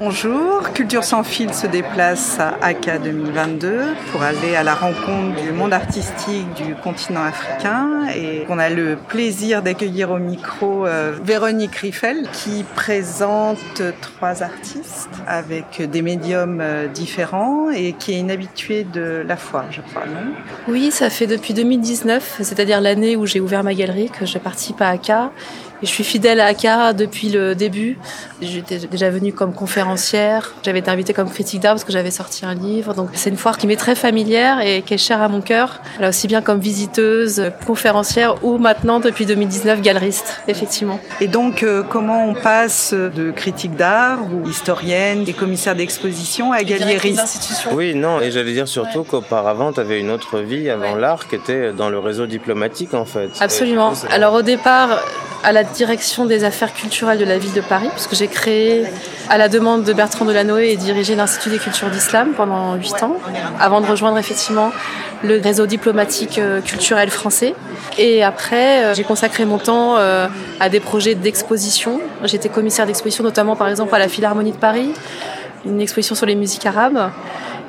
Bonjour, Culture sans fil se déplace à ACA 2022 pour aller à la rencontre du monde artistique du continent africain et on a le plaisir d'accueillir au micro euh, Véronique Riffel qui présente trois artistes avec des médiums euh, différents et qui est une habituée de la foire, je crois, non? Oui, ça fait depuis 2019, c'est-à-dire l'année où j'ai ouvert ma galerie que je participe à ACA je suis fidèle à ACA depuis le début. J'étais déjà venue comme conférencière. J'avais été invitée comme critique d'art parce que j'avais sorti un livre. Donc c'est une foire qui m'est très familière et qui est chère à mon cœur. Là aussi bien comme visiteuse, conférencière ou maintenant depuis 2019 galeriste, effectivement. Et donc euh, comment on passe de critique d'art ou historienne et commissaire d'exposition à galériste Oui, non, et j'allais dire surtout qu'auparavant tu avais une autre vie avant l'art qui était dans le réseau diplomatique en fait. Absolument. Alors au départ, à la direction des affaires culturelles de la ville de Paris, puisque j'ai créé, à la demande de Bertrand Delanoë, et dirigé l'Institut des cultures d'islam pendant huit ans, avant de rejoindre effectivement le réseau diplomatique euh, culturel français. Et après, euh, j'ai consacré mon temps euh, à des projets d'exposition. J'étais commissaire d'exposition, notamment par exemple à la Philharmonie de Paris, une exposition sur les musiques arabes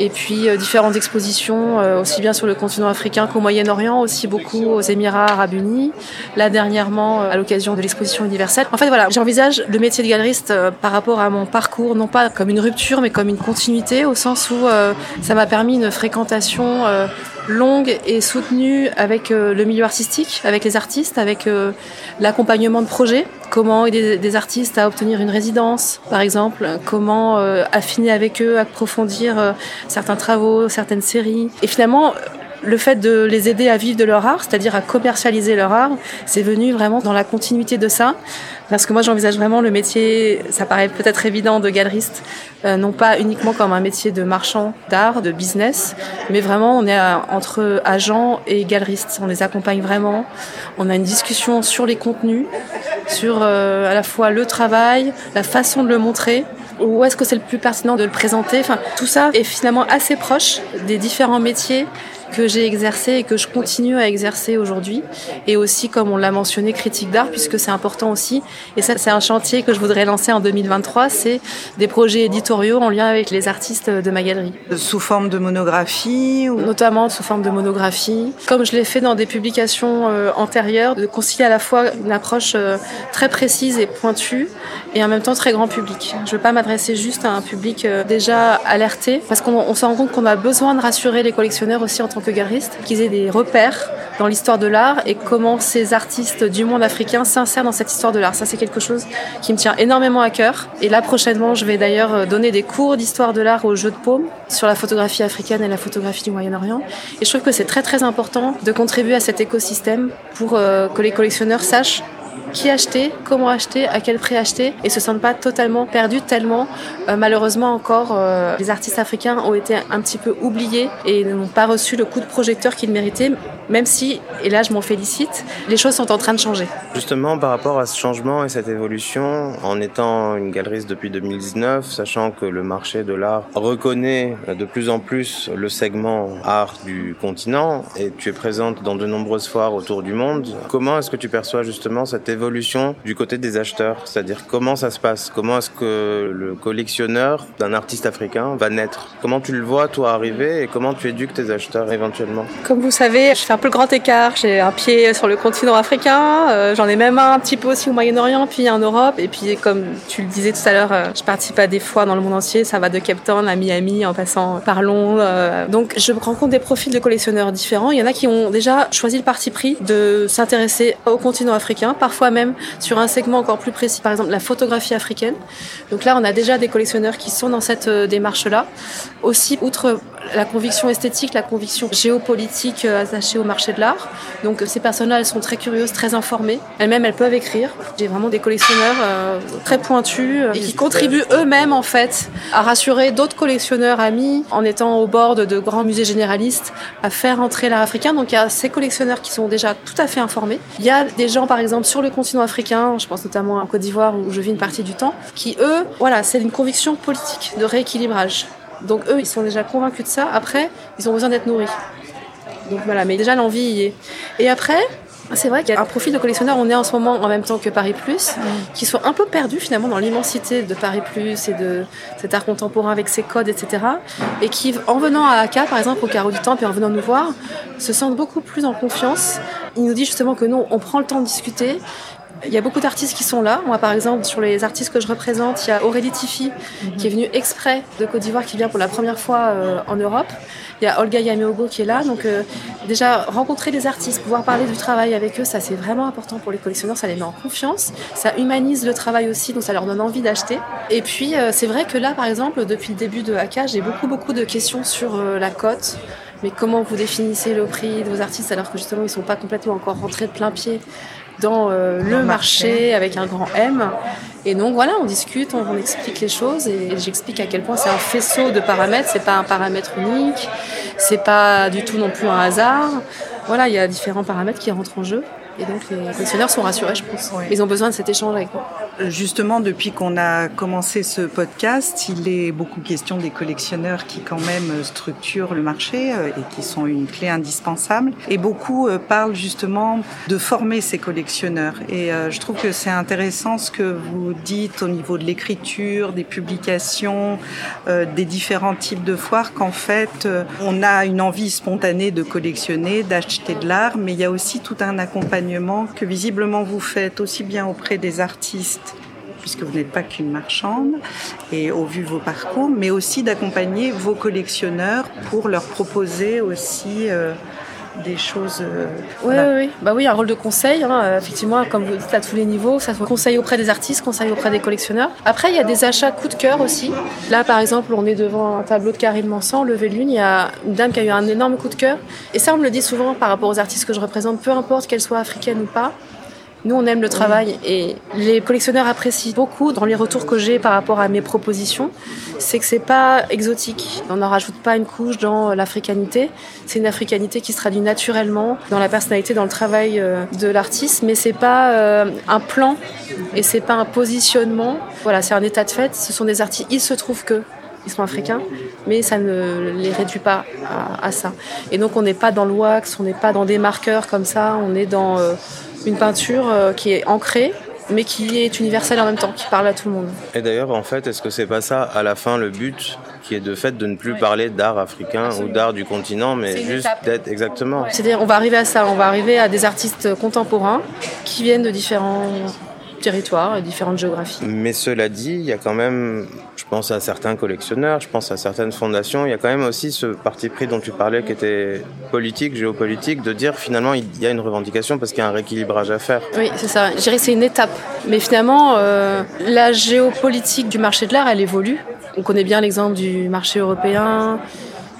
et puis euh, différentes expositions euh, aussi bien sur le continent africain qu'au Moyen-Orient, aussi beaucoup aux Émirats arabes unis. Là dernièrement, euh, à l'occasion de l'exposition universelle. En fait, voilà, j'envisage le métier de galeriste par rapport à mon parcours, non pas comme une rupture, mais comme une continuité, au sens où ça m'a permis une fréquentation longue et soutenue avec le milieu artistique, avec les artistes, avec l'accompagnement de projets comment aider des artistes à obtenir une résidence, par exemple, comment affiner avec eux, approfondir certains travaux, certaines séries? Et finalement, le fait de les aider à vivre de leur art, c'est-à-dire à commercialiser leur art, c'est venu vraiment dans la continuité de ça. Parce que moi, j'envisage vraiment le métier, ça paraît peut-être évident, de galeriste, euh, non pas uniquement comme un métier de marchand d'art, de business, mais vraiment, on est entre agents et galeristes. On les accompagne vraiment. On a une discussion sur les contenus, sur euh, à la fois le travail, la façon de le montrer où est-ce que c'est le plus pertinent de le présenter. Enfin, tout ça est finalement assez proche des différents métiers que j'ai exercé et que je continue à exercer aujourd'hui. Et aussi, comme on l'a mentionné, critique d'art, puisque c'est important aussi. Et ça, c'est un chantier que je voudrais lancer en 2023. C'est des projets éditoriaux en lien avec les artistes de ma galerie. Sous forme de monographie ou... Notamment sous forme de monographie. Comme je l'ai fait dans des publications euh, antérieures, de concilier à la fois une approche euh, très précise et pointue et en même temps très grand public. Je ne veux pas m'adresser juste à un public euh, déjà alerté, parce qu'on se rend compte qu'on a besoin de rassurer les collectionneurs aussi en tant que galeristes, qu'ils aient des repères dans l'histoire de l'art et comment ces artistes du monde africain s'insèrent dans cette histoire de l'art. Ça, c'est quelque chose qui me tient énormément à cœur. Et là, prochainement, je vais d'ailleurs euh, donner des cours d'histoire de l'art au jeu de paume sur la photographie africaine et la photographie du Moyen-Orient. Et je trouve que c'est très très important de contribuer à cet écosystème pour euh, que les collectionneurs sachent qui acheter, comment acheter, à quel prix acheter et se sentent pas totalement perdus tellement euh, malheureusement encore euh, les artistes africains ont été un petit peu oubliés et n'ont pas reçu le coup de projecteur qu'ils méritaient même si, et là je m'en félicite, les choses sont en train de changer. Justement par rapport à ce changement et cette évolution, en étant une galeriste depuis 2019, sachant que le marché de l'art reconnaît de plus en plus le segment art du continent et tu es présente dans de nombreuses foires autour du monde, comment est-ce que tu perçois justement cette évolution du côté des acheteurs C'est-à-dire comment ça se passe? Comment est-ce que le collectionneur d'un artiste africain va naître? Comment tu le vois toi arriver et comment tu éduques tes acheteurs éventuellement? Comme vous savez, je fais un peu le grand écart. J'ai un pied sur le continent africain, euh, j'en ai même un, un petit peu aussi au Moyen-Orient, puis en Europe. Et puis comme tu le disais tout à l'heure, euh, je participe à des foires dans le monde entier. Ça va de Cape Town à Miami en passant par Londres. Euh. donc je rencontre des profils de collectionneurs différents. Il y en a qui ont déjà choisi le parti pris de s'intéresser au continent africain, parfois même sur un segment encore plus précis, par exemple la photographie africaine. Donc là, on a déjà des collectionneurs qui sont dans cette euh, démarche-là. Aussi, outre la conviction esthétique, la conviction géopolitique euh, attachée au marché de l'art. Donc ces personnes-là, elles sont très curieuses, très informées. Elles-mêmes, elles peuvent écrire. J'ai vraiment des collectionneurs euh, très pointus et qui contribuent eux-mêmes en fait à rassurer d'autres collectionneurs amis en étant au bord de, de grands musées généralistes à faire entrer l'art africain. Donc il y a ces collectionneurs qui sont déjà tout à fait informés. Il y a des gens par exemple sur le continent africain, je pense notamment en Côte d'Ivoire où je vis une partie du temps, qui eux, voilà, c'est une conviction politique de rééquilibrage Donc eux, ils sont déjà convaincus de ça. Après, ils ont besoin d'être nourris. Donc voilà, mais déjà l'envie y est. Et après, c'est vrai qu'il y a un profil de collectionneur, on est en ce moment en même temps que Paris Plus, qui sont un peu perdus finalement dans l'immensité de Paris Plus et de cet art contemporain avec ses codes, etc. Et qui, en venant à AK, par exemple, au Carreau du Temple et en venant nous voir, se sentent beaucoup plus en confiance. Il nous dit justement que nous, on prend le temps de discuter, il y a beaucoup d'artistes qui sont là. Moi, par exemple, sur les artistes que je représente, il y a Aurélie Tiffy, qui est venue exprès de Côte d'Ivoire, qui vient pour la première fois euh, en Europe. Il y a Olga Yameogo qui est là. Donc, euh, déjà, rencontrer des artistes, pouvoir parler du travail avec eux, ça, c'est vraiment important pour les collectionneurs. Ça les met en confiance. Ça humanise le travail aussi, donc ça leur donne envie d'acheter. Et puis, euh, c'est vrai que là, par exemple, depuis le début de AK, j'ai beaucoup, beaucoup de questions sur la cote. Mais comment vous définissez le prix de vos artistes alors que justement ils ne sont pas complètement encore rentrés de plein pied dans euh, le marché, avec un grand M. Et donc voilà, on discute, on, explique les choses et j'explique à quel point c'est un faisceau de paramètres, c'est pas un paramètre unique, c'est pas du tout non plus un hasard. Voilà, il y a différents paramètres qui rentrent en jeu. Et donc les collectionneurs sont rassurés, je pense. Ils ont besoin de cet échange avec moi. Justement, depuis qu'on a commencé ce podcast, il est beaucoup question des collectionneurs qui quand même structurent le marché euh, et qui sont une clé indispensable. Et beaucoup euh, parlent justement de former ces collectionneurs. Et euh, je trouve que c'est intéressant ce que vous dites au niveau de l'écriture, des publications, des différents types de foires, qu'en fait, on a une envie spontanée de collectionner, d'acheter de l'art, mais il y a aussi tout un accompagnement que visiblement vous faites aussi bien auprès des artistes puisque vous n'êtes pas qu'une marchande, et au vu de vos parcours, mais aussi d'accompagner vos collectionneurs pour leur proposer aussi euh, des choses. Euh, oui, oui, oui, Bah oui, un rôle de conseil, hein, euh, effectivement, comme vous dites, à tous les niveaux, ça soit conseil auprès des artistes, conseil auprès des collectionneurs. Après, il y a des achats coup de cœur aussi. Là, par exemple, on est devant un tableau de Karine Mansan, Levé de Lune, il y a une dame qui a eu un énorme coup de cœur. Et ça, on me le dit souvent par rapport aux artistes que je représente, peu importe qu'elles soient africaines ou pas. Nous, on aime le travail et les collectionneurs apprécient beaucoup dans les retours que j'ai par rapport à mes propositions. C'est que c'est pas exotique. On n'en rajoute pas une couche dans l'africanité. C'est une africanité qui se traduit naturellement dans la personnalité, dans le travail euh, de l'artiste, mais c'est pas euh, un plan et c'est pas un positionnement. Voilà, c'est un état de fait. Ce sont des artistes. Il se trouve que ils sont africains, mais ça ne les réduit pas à, ça. Et donc on n'est pas dans le wax, on n'est pas dans des marqueurs comme ça, on est dans euh, une peinture euh, qui est ancrée mais qui est universelle en même temps, qui parle à tout le monde. Et d'ailleurs, en fait, est-ce que c'est pas ça, à la fin, le but qui est de fait de ne plus parler d'art africain ou d'art du continent, mais juste d'être exactement. C'est-à-dire, on va arriver à ça, on va arriver à des artistes contemporains qui viennent de différents territoires et différentes géographies. Mais cela dit, il y a quand même, je pense à certains collectionneurs, je pense à certaines fondations, il y a quand même aussi ce parti pris dont tu parlais qui était politique, géopolitique, de dire finalement il y a une revendication parce qu'il y a un rééquilibrage à faire. Oui, c'est ça. Je dirais que c'est une étape. Mais finalement, euh, la géopolitique du marché de l'art, elle évolue. On connaît bien l'exemple du marché européen,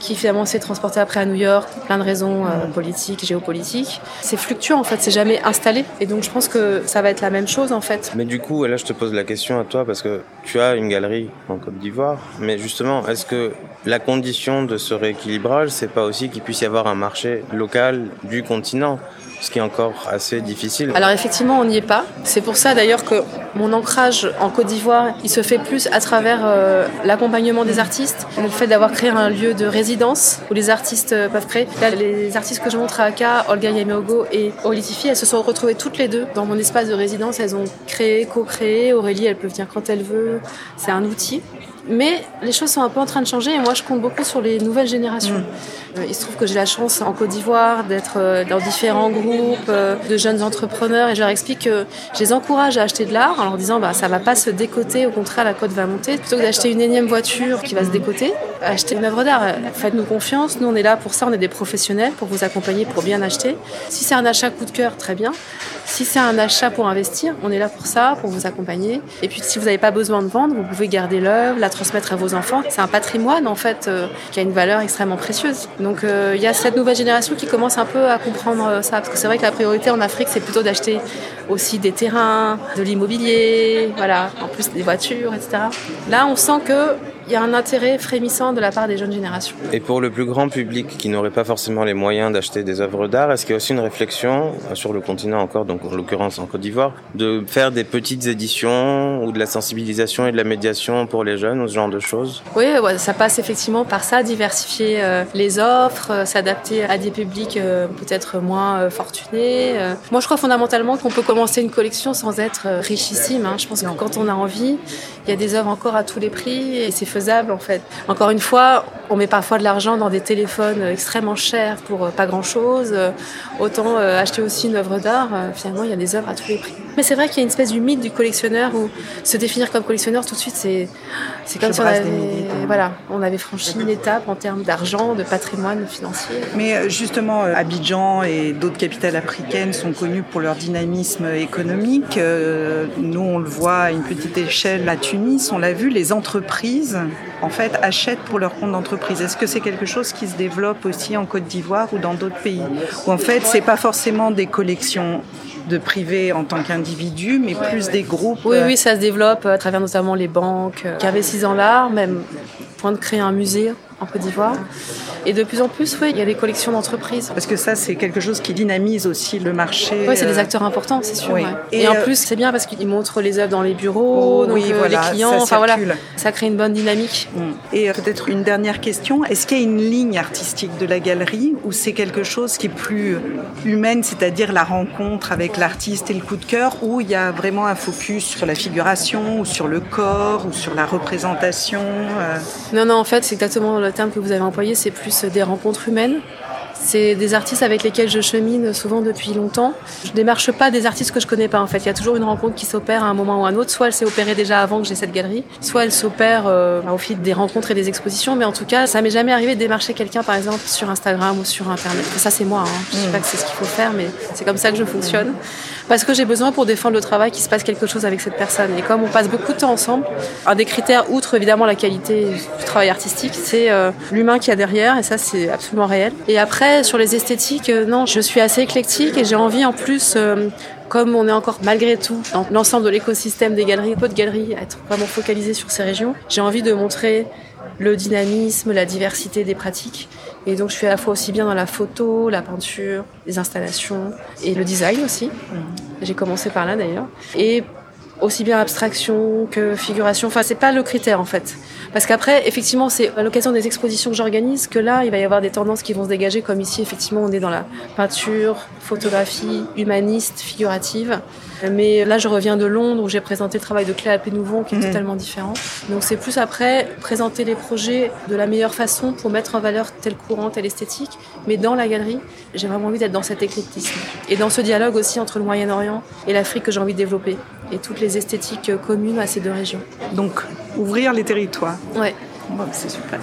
qui finalement s'est transporté après à New York pour plein de raisons euh, politiques, géopolitiques. C'est fluctuant en fait, c'est jamais installé. Et donc je pense que ça va être la même chose en fait. Mais du coup, là je te pose la question à toi parce que tu as une galerie en Côte d'Ivoire, mais justement, est-ce que la condition de ce rééquilibrage, c'est pas aussi qu'il puisse y avoir un marché local du continent ce qui est encore assez difficile? Alors effectivement, on n'y est pas. C'est pour ça d'ailleurs que mon ancrage en Côte d'Ivoire, il se fait plus à travers euh, l'accompagnement des artistes, le fait d'avoir créé un lieu de résidence où les artistes euh, peuvent créer. Les artistes que je montre à Aka, Olga Yameogo et Olitifi, elles se sont retrouvées toutes les deux dans mon espace de résidence. Elles ont créé, co-créé. Aurélie, elle peut venir quand elle veut. C'est un outil. Mais les choses sont un peu en train de changer et moi je compte beaucoup sur les nouvelles générations. Mm. Euh, il se trouve que j'ai la chance en Côte d'Ivoire d'être euh, dans différents groupes euh, de jeunes entrepreneurs et je leur explique que je les encourage à acheter de l'art en leur disant bah ça va pas se décoter, au contraire la cote va monter. Plutôt que d'acheter une énième voiture qui va se décoter, acheter une œuvre d'art. Faites-nous confiance, nous on est là pour ça, on est des professionnels pour vous accompagner, pour bien acheter. Si c'est un achat coup de cœur, très bien. Si c'est un achat pour investir, on est là pour ça, pour vous accompagner. Et puis si vous n'avez pas besoin de vendre, vous pouvez garder l'œuvre, la transmettre à vos enfants. C'est un patrimoine en fait euh, qui a une valeur extrêmement précieuse. Donc euh, il y a cette nouvelle génération qui commence un peu à comprendre euh, ça, parce que c'est vrai que la priorité en Afrique c'est plutôt d'acheter aussi des terrains, de l'immobilier, voilà, en plus des voitures, etc. Là on sent que il y a un intérêt frémissant de la part des jeunes générations. Et pour le plus grand public qui n'aurait pas forcément les moyens d'acheter des œuvres d'art, est-ce qu'il y a aussi une réflexion euh, sur le continent encore, donc en l'occurrence en Côte d'Ivoire, de faire des petites éditions ou de la sensibilisation et de la médiation pour les jeunes ou ce genre de choses? Oui, ça passe effectivement par ça, diversifier euh, les offres, euh, s'adapter à des publics peut-être moins fortunés. Moi, je crois fondamentalement qu'on peut commencer une collection sans être richissime. Hein. Je pense que quand on a envie, il y a des œuvres encore à tous les prix et c'est faisable en fait. Encore une fois, on met parfois de l'argent dans des téléphones extrêmement chers pour euh, pas grand chose. Euh, autant euh, acheter aussi une œuvre d'art. Finalement, il y a des œuvres à tous les prix. Mais c'est vrai qu'il y a une espèce du mythe du collectionneur où se définir comme collectionneur tout de suite, c'est c'est comme si on avait, voilà, on avait franchi une étape en termes d'argent, de patrimoine financier. Mais justement, Abidjan et d'autres capitales africaines sont connues pour leur dynamisme économique. Nous, on le voit à une petite échelle à Tunis, on l'a vu, les entreprises en fait achètent pour leur compte d'entreprise. Est-ce que c'est quelque chose qui se développe aussi en Côte d'Ivoire ou dans d'autres pays Où en fait, c'est pas forcément des collections de privés en tant qu'individus, mais plus des groupes. Oui, oui, ça se développe à travers notamment les banques qui investissent dans l'art, même point de créer un musée en Côte d'Ivoire. Et de plus en plus, oui, il y a des collections d'entreprises. Parce que ça, c'est quelque chose qui dynamise aussi le marché. Oui, c'est des euh, acteurs importants, c'est sûr. Et, en euh, plus, c'est bien parce qu'ils montrent les œuvres dans les bureaux, oh, oui, euh, les clients. Ça enfin voilà, ça crée une bonne dynamique. Mm. Et peut-être une dernière question est-ce qu'il y a une ligne artistique de la galerie ou c'est quelque chose qui est plus humaine, c'est-à-dire la rencontre avec l'artiste et le coup de cœur, ou il y a vraiment un focus sur la figuration ou sur le corps ou sur la représentation Non, non, en fait, c'est exactement le terme que vous avez employé, c'est plus des rencontres humaines. C'est des artistes avec lesquels je chemine souvent depuis longtemps. Je ne démarche pas des artistes que je connais pas en fait. Il y a toujours une rencontre qui s'opère à un moment ou à un autre. Soit elle s'est opérée déjà avant que j'ai cette galerie, soit elle s'opère euh, au fil des rencontres et des expositions. Mais en tout cas, ça m'est jamais arrivé de démarcher quelqu'un par exemple sur Instagram ou sur Internet. Ça c'est moi. Hein. Je ne sais pas que c'est ce qu'il faut faire, mais c'est comme ça que je fonctionne parce que j'ai besoin pour défendre le travail qu'il se passe quelque chose avec cette personne. Et comme on passe beaucoup de temps ensemble, un des critères, outre évidemment la qualité du travail artistique, c'est euh, l'humain qu'il y a derrière, et ça c'est absolument réel. Et après, sur les esthétiques, euh, non, je suis assez éclectique et j'ai envie en plus euh, comme on est encore malgré tout dans l'ensemble de l'écosystème des galeries, peu de galeries, à être vraiment focalisé sur ces régions, j'ai envie de montrer le dynamisme, la diversité des pratiques. Et donc je suis à la fois aussi bien dans la photo, la peinture, les installations et le design aussi. J'ai commencé par là d'ailleurs. Et aussi bien abstraction que figuration. Enfin, c'est pas le critère en fait. Parce qu'après, effectivement, c'est à l'occasion des expositions que j'organise que là, il va y avoir des tendances qui vont se dégager, comme ici, effectivement, on est dans la peinture, photographie, humaniste, figurative. Mais là, je reviens de Londres où j'ai présenté le travail de Cléa Pénouvon qui est mhm. totalement différent. Donc c'est plus après présenter les projets de la meilleure façon pour mettre en valeur tel courant, telle esthétique. Mais dans la galerie, j'ai vraiment envie d'être dans cet éclectisme. Et dans ce dialogue aussi entre le Moyen-Orient et l'Afrique que j'ai envie de développer. Et toutes les esthétiques communes à ces deux régions. Donc, ouvrir les territoires. Ouais. c'est super.